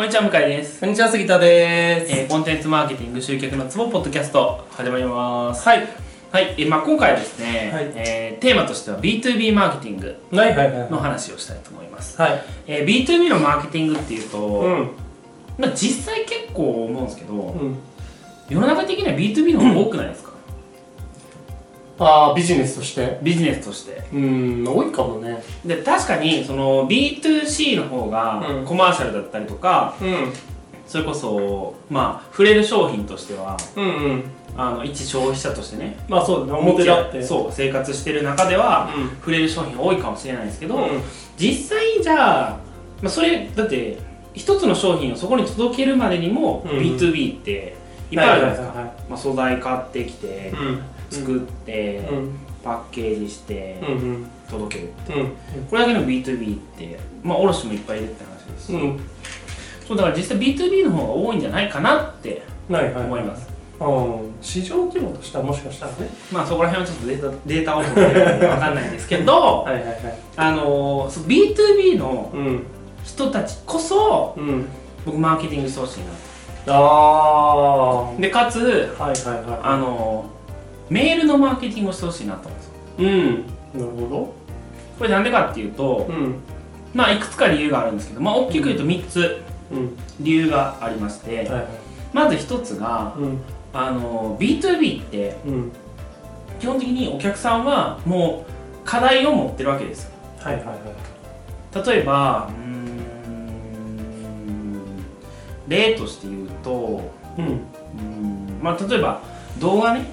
こんにちは、向井です。こんにちは、杉田です。えーコンテンツマーケティング集客のツボポッドキャスト始まります。はい。はい、えーまあ、今回はですね、はいえーテーマとしては B2B マーケティング。の話をしたいと思います。はい。えー B2B のマーケティングっていうと、うん。まあ、実際結構思うんですけど、うん。世の中的には B2B の方が多くないですか、ああ、ビジネスとして。ビジネスとして。うん、多いかもね。で確かにその B2C の方がうんコマーシャルだったりとか、うん。それこそまあ触れる商品としてはうんうん。あの一消費者としてねまあそうだね、表だって。う。そう生活してる中ではうん。触れる商品多いかもしれないですけど、うん。実際じゃあ、まあ、それだって一つの商品をそこに届けるまでにもうん B2B っていっぱいあるじゃないですか、はまあ、素材買ってきて。作って、うん。パッケージして。届けるうん。これだけの B2B ってまあ卸もいっぱいいるって話ですし、うん。そうだから実際 B2B の方が多いんじゃないかなって。思います、うん。市場規模としてはもしかしたらね。まあそこら辺はちょっとデータデータを取って分かんないんですけど はいはいはい。あのーそう B2B のうん。人たちこそうん。僕マーケティングしてほしいなああ。でかつはいはいはあのメールのマーケティングをしてほしいなと思うんです。うん。なるほこれなんでかっていうとど。うん。まあいくつか理由があるんですけどまあ大きく言うと3つうん。理由がありましてはいはい。まず1つがうん。あの B2B ってうん。基本的にお客さんはもう課題を持ってるわけですよはいはいはい。例えばうーん例として言うとうん。うーんまあ例えば動画ね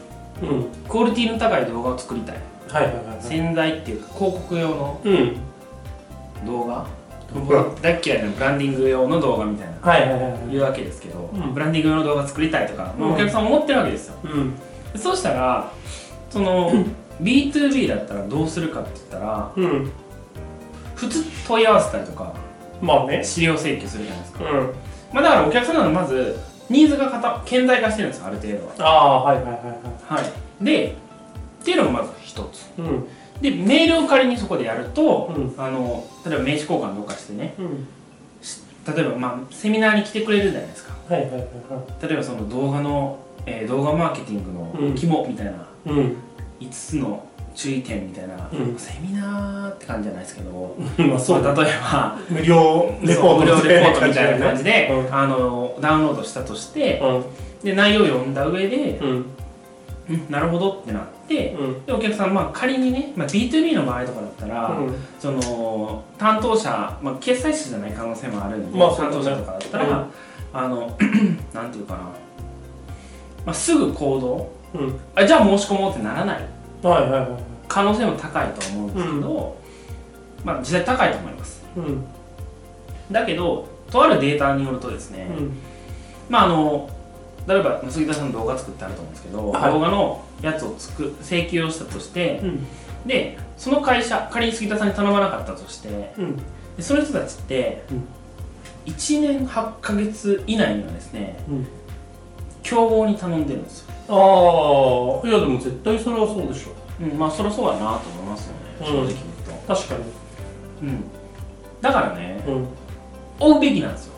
うん。クオリティの高い動画を作りたいはいはいはいはい。っていうか広告用のうん。動画うん僕大っ嫌いなブランディング用の動画みたいなはいはいはいはい。言うわけですけど、うんブランディング用の動画作りたいとか、まあうんお客さん思ってるわけですようん。でそうしたらその B2B だったらどうするかって言ったらうん。普通問い合わせたりとかまあね。資料請求するじゃないですか、うん。まあ、だからお客さんはまずニーズがか顕在化してるんですよある程度はああ、はいはいはいははいでっていうのがまず一つい。うん。でメールを仮にそこでやると、うんあの例えば名刺交換とかしてねうん。例えば、まあ、セミナーに来てくれるじゃないですかはいはいはいは例えばその動画の、えー動画マーケティングうんの肝みたいな、い。うん。5つの注意点みたいな、うんセミナーって感じじゃないですけど、まあそうだ。例えば無料レポート無料レポートみたいな感じで、うんあのダウンロードしたとして、うん。で内容を読んだ上で、うん。うん、なるほどってなって、うん。でお客さん、まあ、仮にね、まあ、B2B の場合とかだったら、うん。その担当者、まあ、決済者じゃない可能性もあるんで、まあ担当者とかだったら、うんあの なんていうかな、まあ、すぐ行動うん。あじゃあ申し込もうってならないはいはいはい。可能性も高いと思うんですけど、まあ実際高いと思いますうん。だけどとあるデータによるとですね、うん。まああの例えば杉田さんの動画作ってあると思うんですけど、はい動画のやつをつく請求をしたとしてうん。でその会社仮に杉田さんに頼まなかったとしてうん。でその人たちって、うん1年8ヶ月以内にはですねうん。競合に頼んでるんですよ、ああ、いやでも絶対それはそうでしょ。うん、まあそりゃそうやなと思いますよねうん正直言うと、確かに。うん、だからねうん。追うべきなんですよ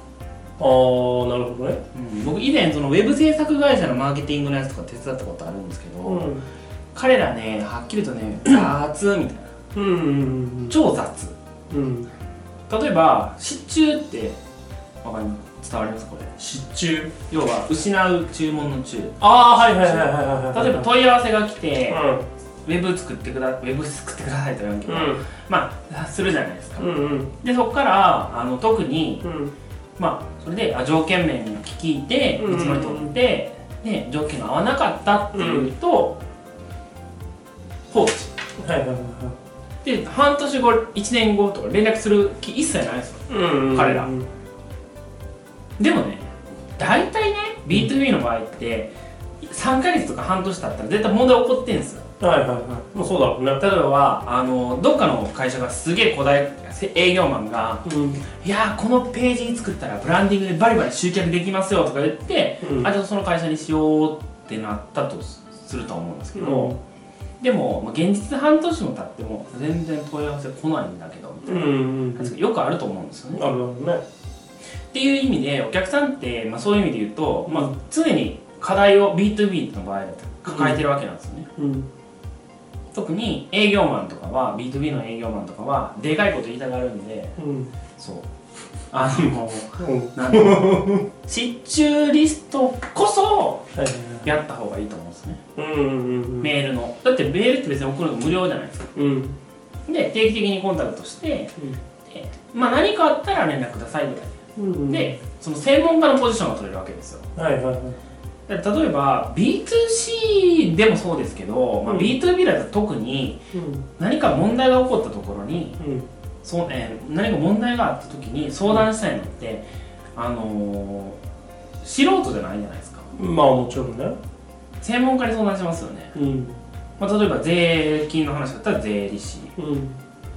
ああ、なるほどね。うん僕以前そのウェブ制作会社のマーケティングのやつとか手伝ったことあるんですけど、うん。彼らねはっきりとね 雑みたいなうんうん超雑うん。うん。例えば失注ってわかります？伝わります？これ失注。要は失う注文の注ああ、はいはいはいはいはいはい。例えば問い合わせが来て、うウェブ作ってくだウェブ作ってくださいと言わんけど、ん。まあするじゃないですか、うんうん。でそこからあの特にうん。まあそれであ条件面に聞いてうん見積もり取って、で条件が合わなかったっていうと、放置はいはいはいはい。で半年後1年後とか連絡する気一切ないですようん彼らでもね大体ね B2B の場合って3ヶ月とか半年経ったら絶対問題起こってんですよはいはいはい。もうそうだ。ろうね例えばあのどっかの会社がすげえ古代営業マンがうん「いやーこのページ作ったらブランディングでバリバリ集客できますよ」とか言って、うん。あじゃあその会社にしようってなったとすると思うんですけど、でも、まあ、現実半年も経っても全然問い合わせ来ないんだけどみたいなうんうんやつがよくあると思うんですよね。なるほどね。っていう意味でお客さんって、まあ、そういう意味で言うと、まあ、常に課題を B2B の場合だと抱えてるわけなんですよね、うん特に営業マンとかは B2B の営業マンとかはでかいこと言いたがるんでうん。そう。あのうんなんていうの失注リストこそやった方がいいと思うんですね。うんうんうんメールの。だってメールって別に送るの無料じゃないですか。うん。で定期的にコンタクトしてでまあ何かあったら連絡くださいぐらい。うんでその専門家のポジションが取れるわけですよ。はいはいはい。で例えば B2C でもそうですけど、まあ、うん。B2B だと特にうん。何か問題が起こったところにうん。そう、えー何か問題があった時に相談したいのって、あのー素人じゃないじゃないですか。まあもちろんね。専門家に相談しますよね、うん。まあ、例えば税金の話だったら税理士。うん。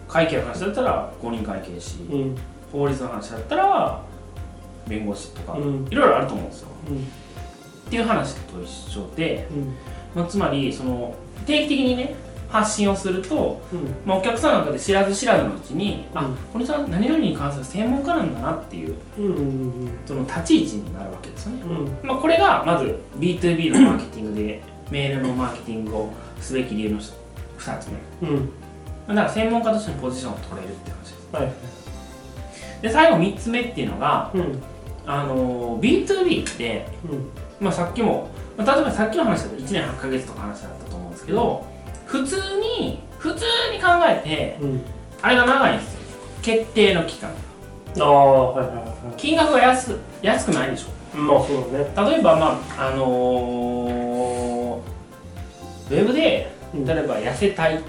会計の話だったら公認会計士。うん。法律の話だったら弁護士とか、うん。いろいろあると思うんですよ。うんっていう話と一緒で、うん。まあ、つまりその定期的にね発信をすると、うん。まあ、お客さんの中で知らず知らずのうちに、あうん。この人は何々に関する専門家なんだなっていうその立ち位置になるわけですよね、うん。まあ、これがまず B2B のマーケティングでメールのマーケティングをすべき理由の2つ目うん。だから専門家としてのポジションを取れるって話です。はい。で最後3つ目っていうのがうん。あの B2B って、うんまあ、さっきも、まあ例えばさっきの話だと1年8ヶ月とか話だったと思うんですけど普通に普通に考えてうん。あれが長いんですよ。決定の期間。ああはいはいは金額が安安くないでしょ。いまあそうだね。例えばまああのーウェブでうん。例えば痩せたい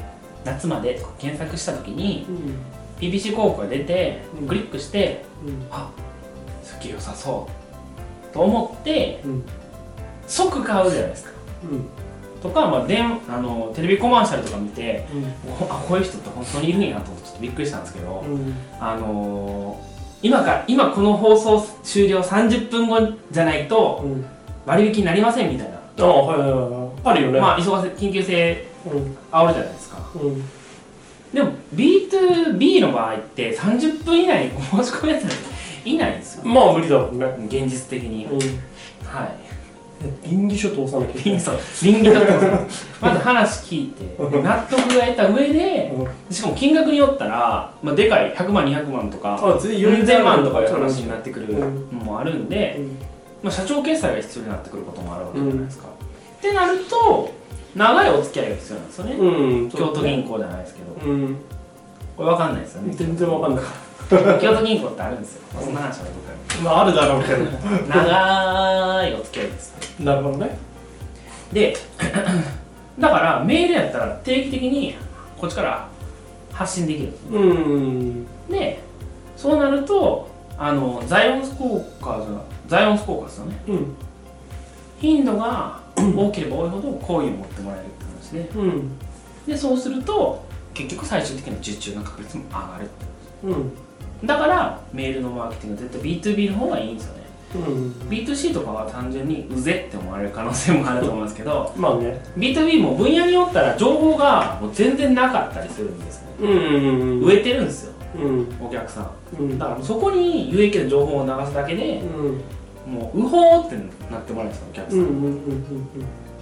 夏までとか検索した時にうん。PPC 広告が出てうん。クリックしてうん。あすっげえ良さそう。と思ってうん即買うじゃないですか。うん。とか、まあ、電あのテレビコマーシャルとか見てうん。あこういう人って本当にいるんやと思ってちょっとびっくりしたんですけど、うん。あのー今か今この放送終了30分後じゃないとうん。割引になりませんみたいな、ああはいはいはい。あるよね。まあ忙せ緊急性うん。煽るじゃないですか。うん。でも B2B の場合って30分以内に申し込むやつなんていないんですよ。まあ無理だもんね。現実的に、うん。はい倫理書通さなきゃいけない倫理だとまず話聞いて納得が得た上でしかも金額によったら、まあ、でかい100万200万とかあ全然4000万とかいう話になってくるうんのもあるんで、うん。まあ、社長決済が必要になってくることもあるわけじゃないですか、ってなると長いお付き合いが必要なんですよね、うん。京都銀行じゃないですけど。うん。これ分かんないですよね。全然わかんない京都銀行ってあるんですよ、まあそんな話はまああるだろうけど。か長いお付き合いです。なるほどね。で だからメールやったら定期的にこっちから発信できる。うん。でそうなるとあのザイオンス効果じゃザイオンス効果ですよねうん。頻度が多ければ多いほど好意を持ってもらえるって話でうん。でそうすると結局最終的な受注の確率も上がるってうんだからメールのマーケティングは絶対 B2B の方がいいんですよね。うん。B2C とかは単純にうぜって思われる可能性もあると思うんですけどまあね。B2B も分野によったら情報がもう全然なかったりするんですね。うんうん植えてるんですよ。うん。お客さん。うん。だからそこに有益な情報を流すだけでうん。もううほーってなってもらうんですよお客さん、うんうんうんうん。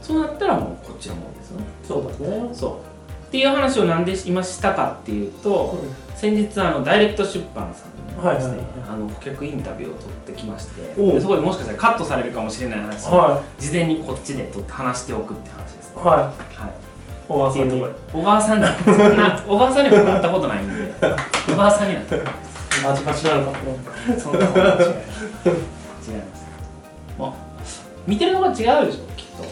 そうなったらもうこっちのもんですよね。そうだね。そうっていう話をなんで今したかっていうと、先日あのダイレクト出版さんにですね、はいはいはい。あの顧客インタビューを取ってきましてそこでもしかしたらカットされるかもしれない話をは事前にこっちで取って話しておくって話ですね。いはい。はい。小川さんに小川さんに小川さんにも会ったことないんで小川さんになってるマジカチなのかそんなことは違います違いますまあ見てるのが違うでしょきっと。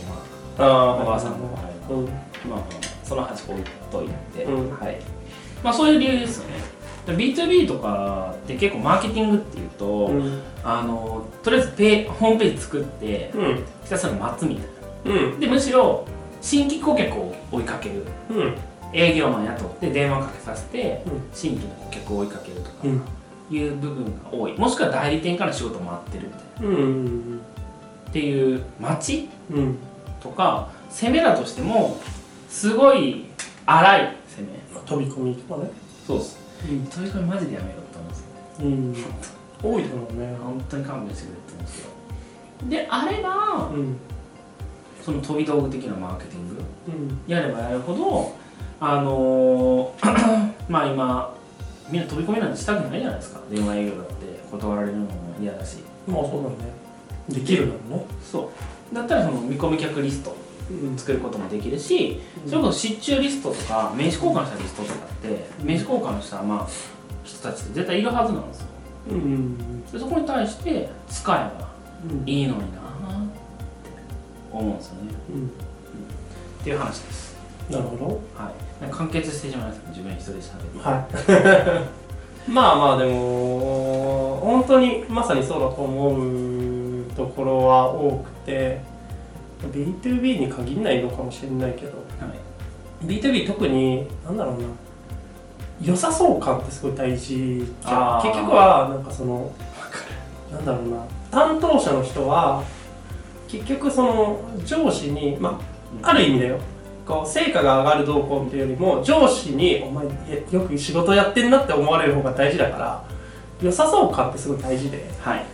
まああ小川さんの場合は。うん。まあまあその話置いといて、うん。はい。まあそういう理由ですよね。で B2B とかって結構マーケティングっていうと、うん。あのとりあえずペホームページ作ってうん。ひたすら待つみたいな。うん。でむしろ新規顧客を追いかける。うん。営業マン雇って電話かけさせてうん。新規の顧客を追いかけるとかうん。いう部分が多い。もしくは代理店から仕事回ってるみたいな。うんっていう待ちうん。とか攻めだとしてもすごい荒い攻め。飛び込みとかね。そうです。うん飛び込みマジでやめろって思うんですよ。うん。多いと思うね。本当に勘弁してくれって言うんですよ。であればうん。その飛び道具的なマーケティングうん。やればやるほどあのー まあ今みんな飛び込みなんてしたくないじゃないですか。電話営業だって断られるのも嫌だし。まあそうだね。できるだろうね。そう。だったらその見込み客リスト。うん作ることもできるしそれこそ失注リストとか名刺交換したリストとかって名刺交換したまあ人たちって絶対いるはずなんですよ。うんうんでそこに対して使えばうん。いいのになって思うんですよね。うん。っていう話です。なるほど。はい。完結してしまいました自分一人で喋ってはい。まあまあでも本当にまさにそうだと思うところは多くて B2B に限らないのかもしれないけど。はい。B2B 特になんだろうな。良さそう感ってすごい大事じゃん。結局はなんかそのなんだろうな。担当者の人は結局その上司にまあある意味だよ。こう成果が上がる動向っていうよりも上司に「お前えよく仕事やってんな」って思われる方が大事だから良さそう感ってすごい大事で。はい。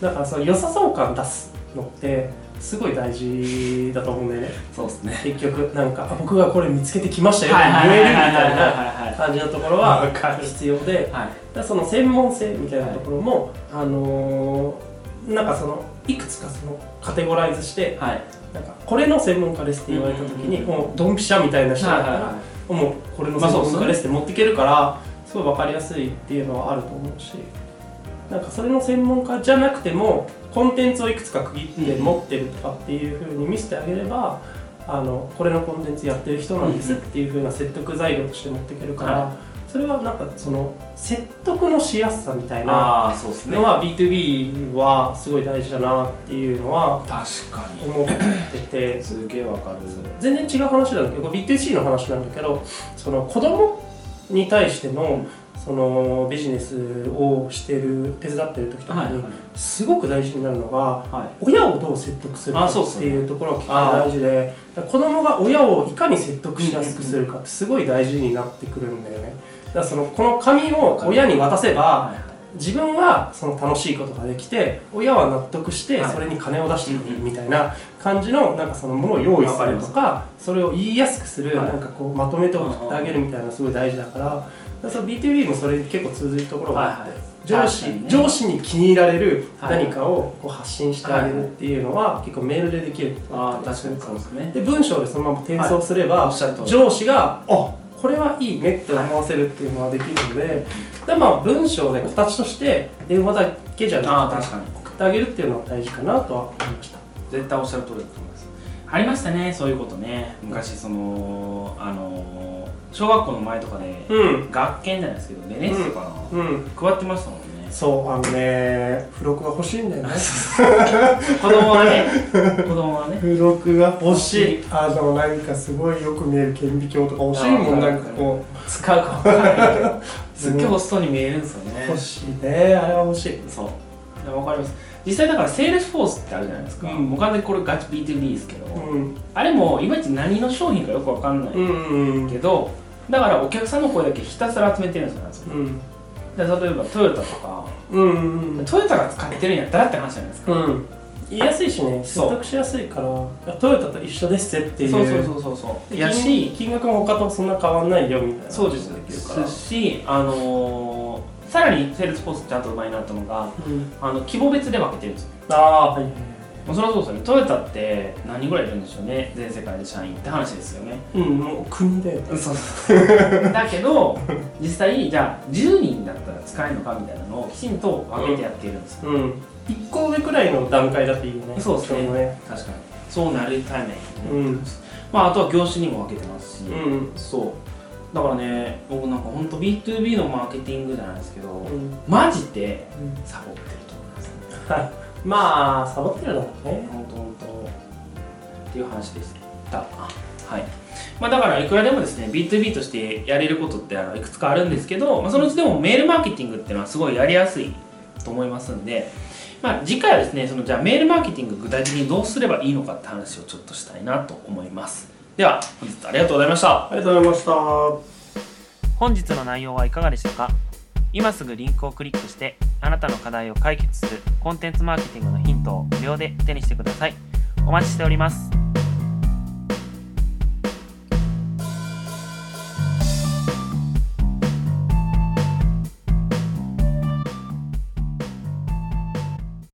だからその良さそう感出すのってすごい大事だと思うんだよね。そうですね。結局なんかあ僕がこれ見つけてきましたよって言えるみたいなは感じのところは必要ではい。らその専門性みたいなところも、あのーなんかそのいくつかそのカテゴライズしてはい。なんかこれの専門家ですって言われた時に、うんもうドンピシャみたいな人だったら、もうこれの専門家ですって持っていけるから、すごい分かりやすいっていうのはあると思うしなんかそれの専門家じゃなくてもコンテンツをいくつか区切って持ってるとかっていうふうに見せてあげれば、あのこれのコンテンツやってる人なんですっていうふうな説得材料として持っていけるから、はそれはなんかその説得のしやすさみたいなのは B2B はすごい大事だなっていうのは確かに。思ってて。すげえわかる。全然違う話なんだけど B2C の話なんだけどその子供に対してのそのビジネスをしてる手伝ってる時とかにすごく大事になるのがはい。親をどう説得するかっていうところが結構大事で子供が親をいかに説得しやすくするかってすごい大事になってくるんだよね。だからそのこの紙を親に渡せばはい。自分はその楽しいことができて親は納得してはい。それに金を出してくれるみたいな感じのなんかそのものを用意するとかそれを言いやすくするはい。なんかこうまとめて送ってあげるみたいなすごい大事だからその B2B もそれに結構通ずるところがあって上司上司に気に入られるはい。何かをこう発信してあげるっていうのは結構メールでできるああ確かにそうですね。で文章でそのまま転送すれば、おっしゃる通り。上司が「あこれはいいね」って思わせるっていうのはできるので、でまあ文章で形として電話だけじゃなくてああ確かに。送ってあげるっていうのは大事かなとは思いました。絶対おっしゃる通りだと思います。ありましたねそういうことね。昔そのあの小学校の前とかでうん。学研じゃないですけどベネッセとかな、うん。配ってましたもんね。そうあのね付録が欲しいんだよね。子供はね。子供はね。付録が欲しい。あのなんかすごいよく見える顕微鏡とか欲しいもんなんかこ使うか分からないけど。すっげえ欲しそうに見えるんですよね。う欲しいねあれは欲しい。そう。いや分かります。実際だから Salesforce ってあるじゃないですか、うん。もう完全にこれガチ B2B ですけど、うん。あれもいまいち何の商品かよく分かんないうんうん。けどだからお客さんの声だけひたすら集めてるんですよねうん。で例えばトヨタとかうんうんトヨタが使ってるんやったらって話じゃないですか、うん。言いやすいしね。説そう。得しやすいからトヨタと一緒ですってっていう。そうそうそうそうそう。ややしし金額も他とそんな変わんないよみたいな。そうですできるから。しあのーさらに Salesforce ちゃんとうまいなったのがうん。あの規模別で分けてるんですよ。ああはいはいもうそれはそうですよね。トヨタって何人ぐらいいるんでしょうね。全世界で社員って話ですよね。うんもう国でそうだけど実際じゃあ10人だったら使えるのかみたいなのをきちんと分けてやっているんですよ、うん。1個上くらいの段階だっていいよね。そうですね。ね。確かに。そうなるために。ね、うん。まああとは業種にも分けてますし、うん。そう。だからね僕なんか本当 B2B のマーケティングじゃないですけど、うん。マジでサボってると思いますはい まあサボってるだろうね。本当本当。っていう話でした。はい。まあ、だからいくらでもですね B2B としてやれることってあのいくつかあるんですけど、まあ、そのうちでもメールマーケティングっていうのはすごいやりやすいと思いますんで、まあ、次回はですねそのじゃあメールマーケティング具体的にどうすればいいのかって話をちょっとしたいなと思います。では本日ありがとうございました。ありがとうございました。本日の内容はいかがでしたか？今すぐリンクをクリックしてあなたの課題を解決するコンテンツマーケティングのヒントを無料で手にしてください。お待ちしております。